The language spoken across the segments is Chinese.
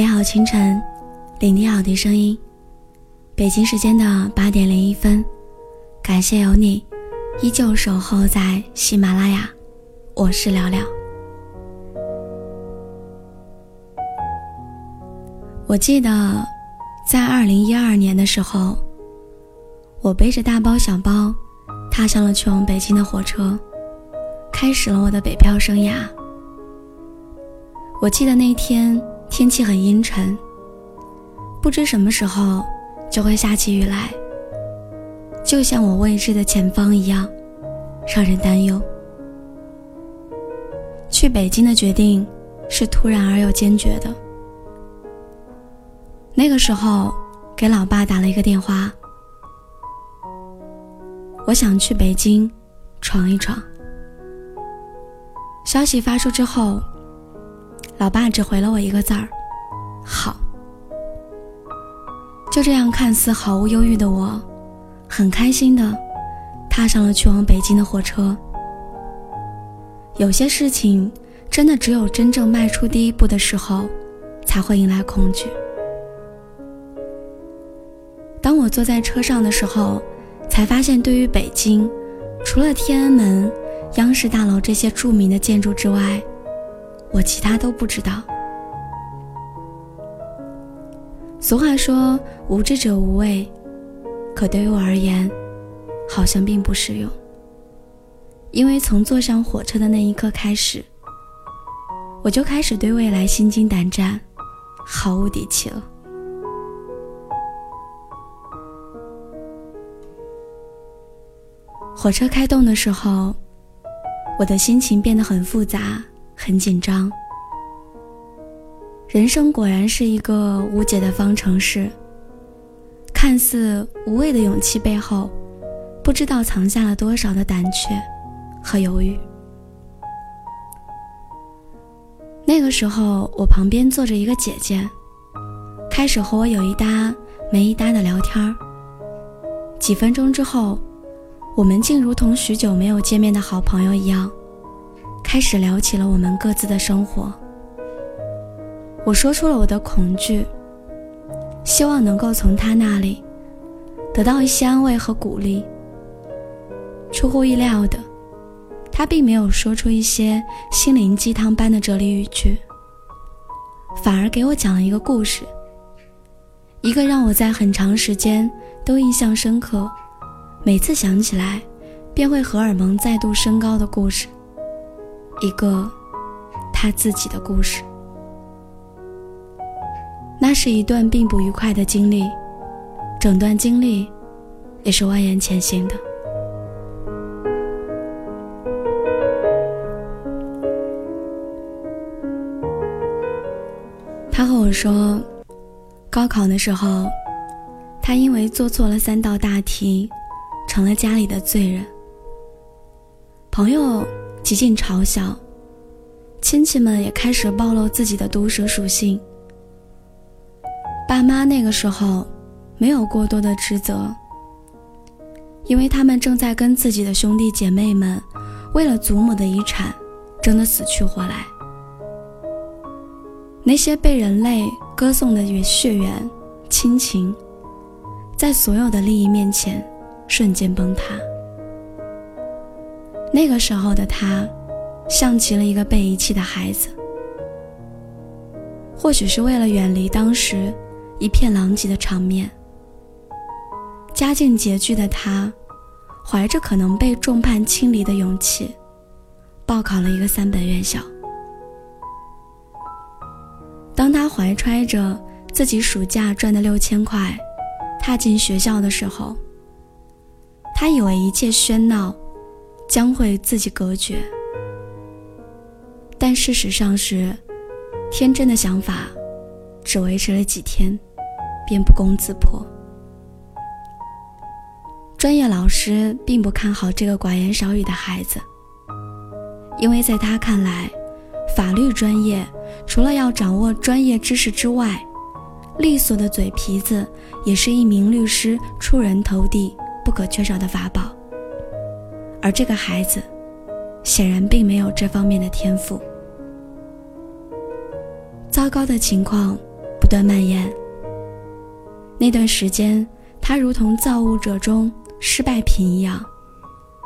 美好清晨，聆听好的声音。北京时间的八点零一分，感谢有你，依旧守候在喜马拉雅。我是聊聊。我记得，在二零一二年的时候，我背着大包小包，踏上了去往北京的火车，开始了我的北漂生涯。我记得那天。天气很阴沉，不知什么时候就会下起雨来，就像我未知的前方一样，让人担忧。去北京的决定是突然而又坚决的。那个时候，给老爸打了一个电话，我想去北京闯一闯。消息发出之后。老爸只回了我一个字儿：“好。”就这样，看似毫无忧郁的我，很开心的踏上了去往北京的火车。有些事情，真的只有真正迈出第一步的时候，才会迎来恐惧。当我坐在车上的时候，才发现，对于北京，除了天安门、央视大楼这些著名的建筑之外，我其他都不知道。俗话说“无知者无畏”，可对于我而言，好像并不适用。因为从坐上火车的那一刻开始，我就开始对未来心惊胆战，毫无底气了。火车开动的时候，我的心情变得很复杂。很紧张。人生果然是一个无解的方程式。看似无畏的勇气背后，不知道藏下了多少的胆怯和犹豫。那个时候，我旁边坐着一个姐姐，开始和我有一搭没一搭的聊天儿。几分钟之后，我们竟如同许久没有见面的好朋友一样。开始聊起了我们各自的生活。我说出了我的恐惧，希望能够从他那里得到一些安慰和鼓励。出乎意料的，他并没有说出一些心灵鸡汤般的哲理语句，反而给我讲了一个故事，一个让我在很长时间都印象深刻，每次想起来便会荷尔蒙再度升高的故事。一个他自己的故事，那是一段并不愉快的经历，整段经历也是蜿蜒前行的。他和我说，高考的时候，他因为做错了三道大题，成了家里的罪人。朋友。极尽嘲笑，亲戚们也开始暴露自己的毒舌属性。爸妈那个时候没有过多的职责，因为他们正在跟自己的兄弟姐妹们为了祖母的遗产争得死去活来。那些被人类歌颂的血缘亲情，在所有的利益面前瞬间崩塌。那个时候的他，像极了一个被遗弃的孩子。或许是为了远离当时一片狼藉的场面，家境拮据的他，怀着可能被众叛亲离的勇气，报考了一个三本院校。当他怀揣着自己暑假赚的六千块，踏进学校的时候，他以为一切喧闹。将会自己隔绝，但事实上是，天真的想法只维持了几天，便不攻自破。专业老师并不看好这个寡言少语的孩子，因为在他看来，法律专业除了要掌握专业知识之外，利索的嘴皮子也是一名律师出人头地不可缺少的法宝。而这个孩子，显然并没有这方面的天赋。糟糕的情况不断蔓延。那段时间，他如同造物者中失败品一样，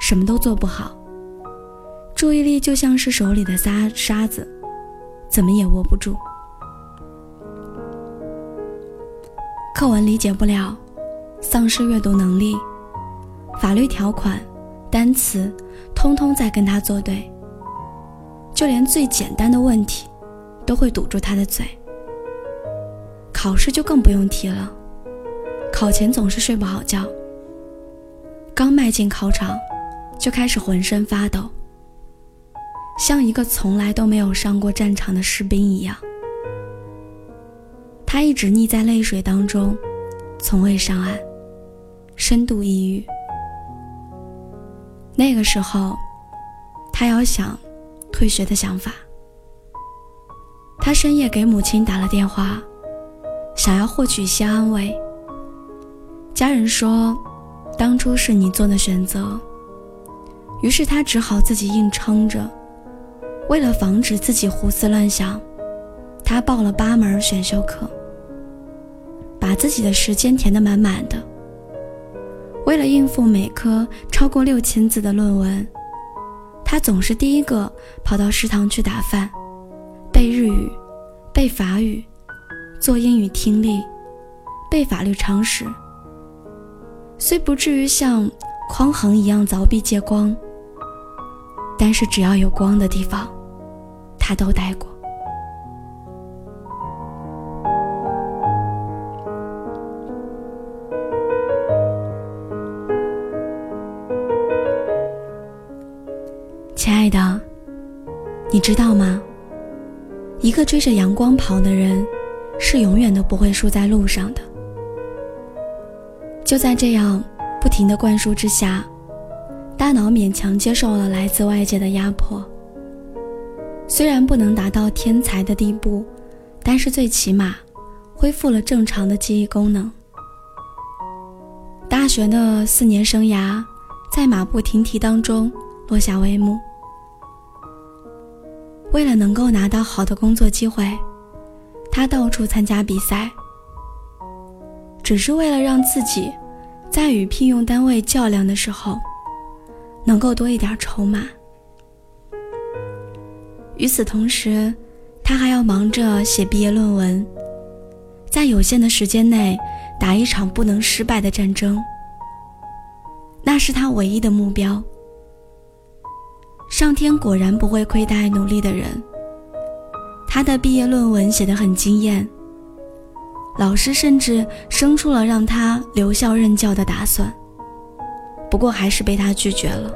什么都做不好，注意力就像是手里的沙沙子，怎么也握不住。课文理解不了，丧失阅读能力，法律条款、单词，通通在跟他作对。就连最简单的问题，都会堵住他的嘴。考试就更不用提了，考前总是睡不好觉。刚迈进考场，就开始浑身发抖，像一个从来都没有上过战场的士兵一样。他一直溺在泪水当中，从未上岸，深度抑郁。那个时候，他要想退学的想法。他深夜给母亲打了电话，想要获取一些安慰。家人说，当初是你做的选择。于是他只好自己硬撑着。为了防止自己胡思乱想，他报了八门选修课。把自己的时间填得满满的。为了应付每科超过六千字的论文，他总是第一个跑到食堂去打饭，背日语，背法语，做英语听力，背法律常识。虽不至于像匡衡一样凿壁借光，但是只要有光的地方，他都待过。知道吗？一个追着阳光跑的人，是永远都不会输在路上的。就在这样不停的灌输之下，大脑勉强接受了来自外界的压迫。虽然不能达到天才的地步，但是最起码恢复了正常的记忆功能。大学的四年生涯，在马不停蹄当中落下帷幕。为了能够拿到好的工作机会，他到处参加比赛，只是为了让自己在与聘用单位较量的时候能够多一点筹码。与此同时，他还要忙着写毕业论文，在有限的时间内打一场不能失败的战争，那是他唯一的目标。上天果然不会亏待努力的人。他的毕业论文写得很惊艳，老师甚至生出了让他留校任教的打算。不过还是被他拒绝了，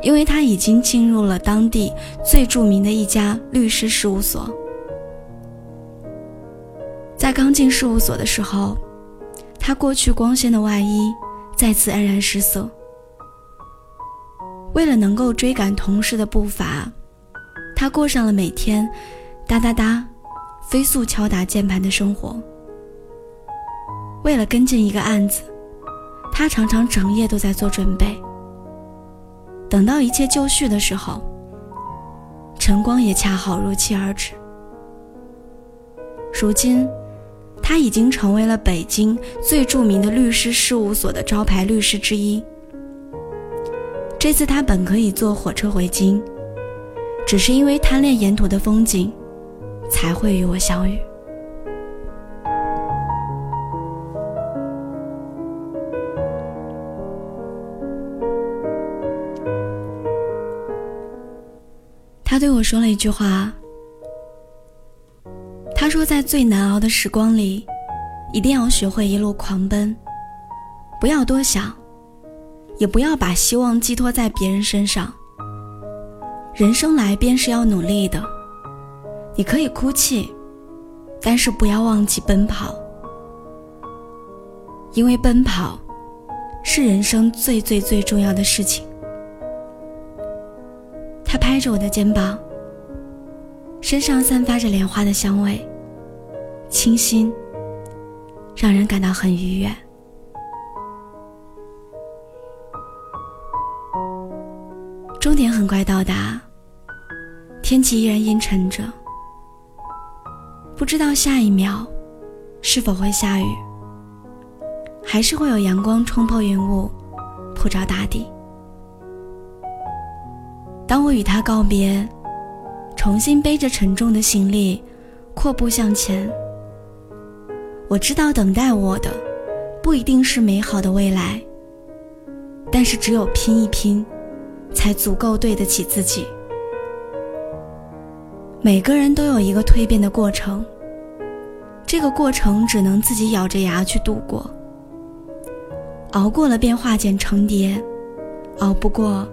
因为他已经进入了当地最著名的一家律师事务所。在刚进事务所的时候，他过去光鲜的外衣再次黯然失色。为了能够追赶同事的步伐，他过上了每天哒哒哒飞速敲打键盘的生活。为了跟进一个案子，他常常整夜都在做准备。等到一切就绪的时候，晨光也恰好如期而至。如今，他已经成为了北京最著名的律师事务所的招牌律师之一。这次他本可以坐火车回京，只是因为贪恋沿途的风景，才会与我相遇。他对我说了一句话，他说在最难熬的时光里，一定要学会一路狂奔，不要多想。也不要把希望寄托在别人身上。人生来便是要努力的，你可以哭泣，但是不要忘记奔跑，因为奔跑是人生最最最重要的事情。他拍着我的肩膀，身上散发着莲花的香味，清新，让人感到很愉悦。很快到达，天气依然阴沉着。不知道下一秒是否会下雨，还是会有阳光冲破云雾，普照大地。当我与他告别，重新背着沉重的行李，阔步向前。我知道等待我的，不一定是美好的未来。但是只有拼一拼，才足够对得起自己。每个人都有一个蜕变的过程，这个过程只能自己咬着牙去度过。熬过了便化茧成蝶，熬不过，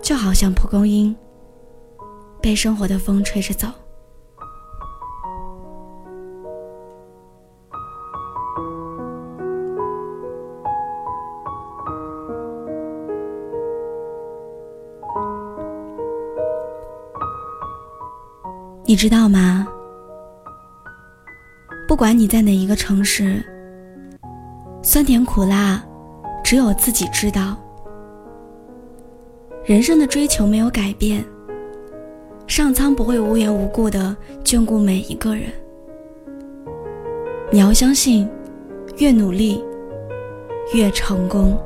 就好像蒲公英，被生活的风吹着走。你知道吗？不管你在哪一个城市，酸甜苦辣，只有自己知道。人生的追求没有改变，上苍不会无缘无故的眷顾每一个人。你要相信，越努力，越成功。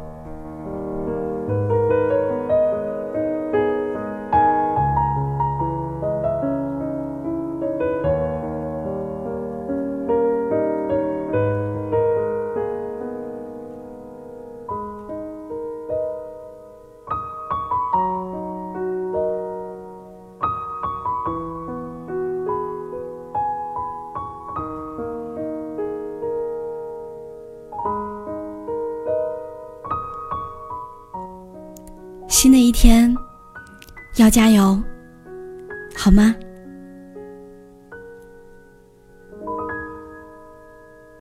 一天，要加油，好吗？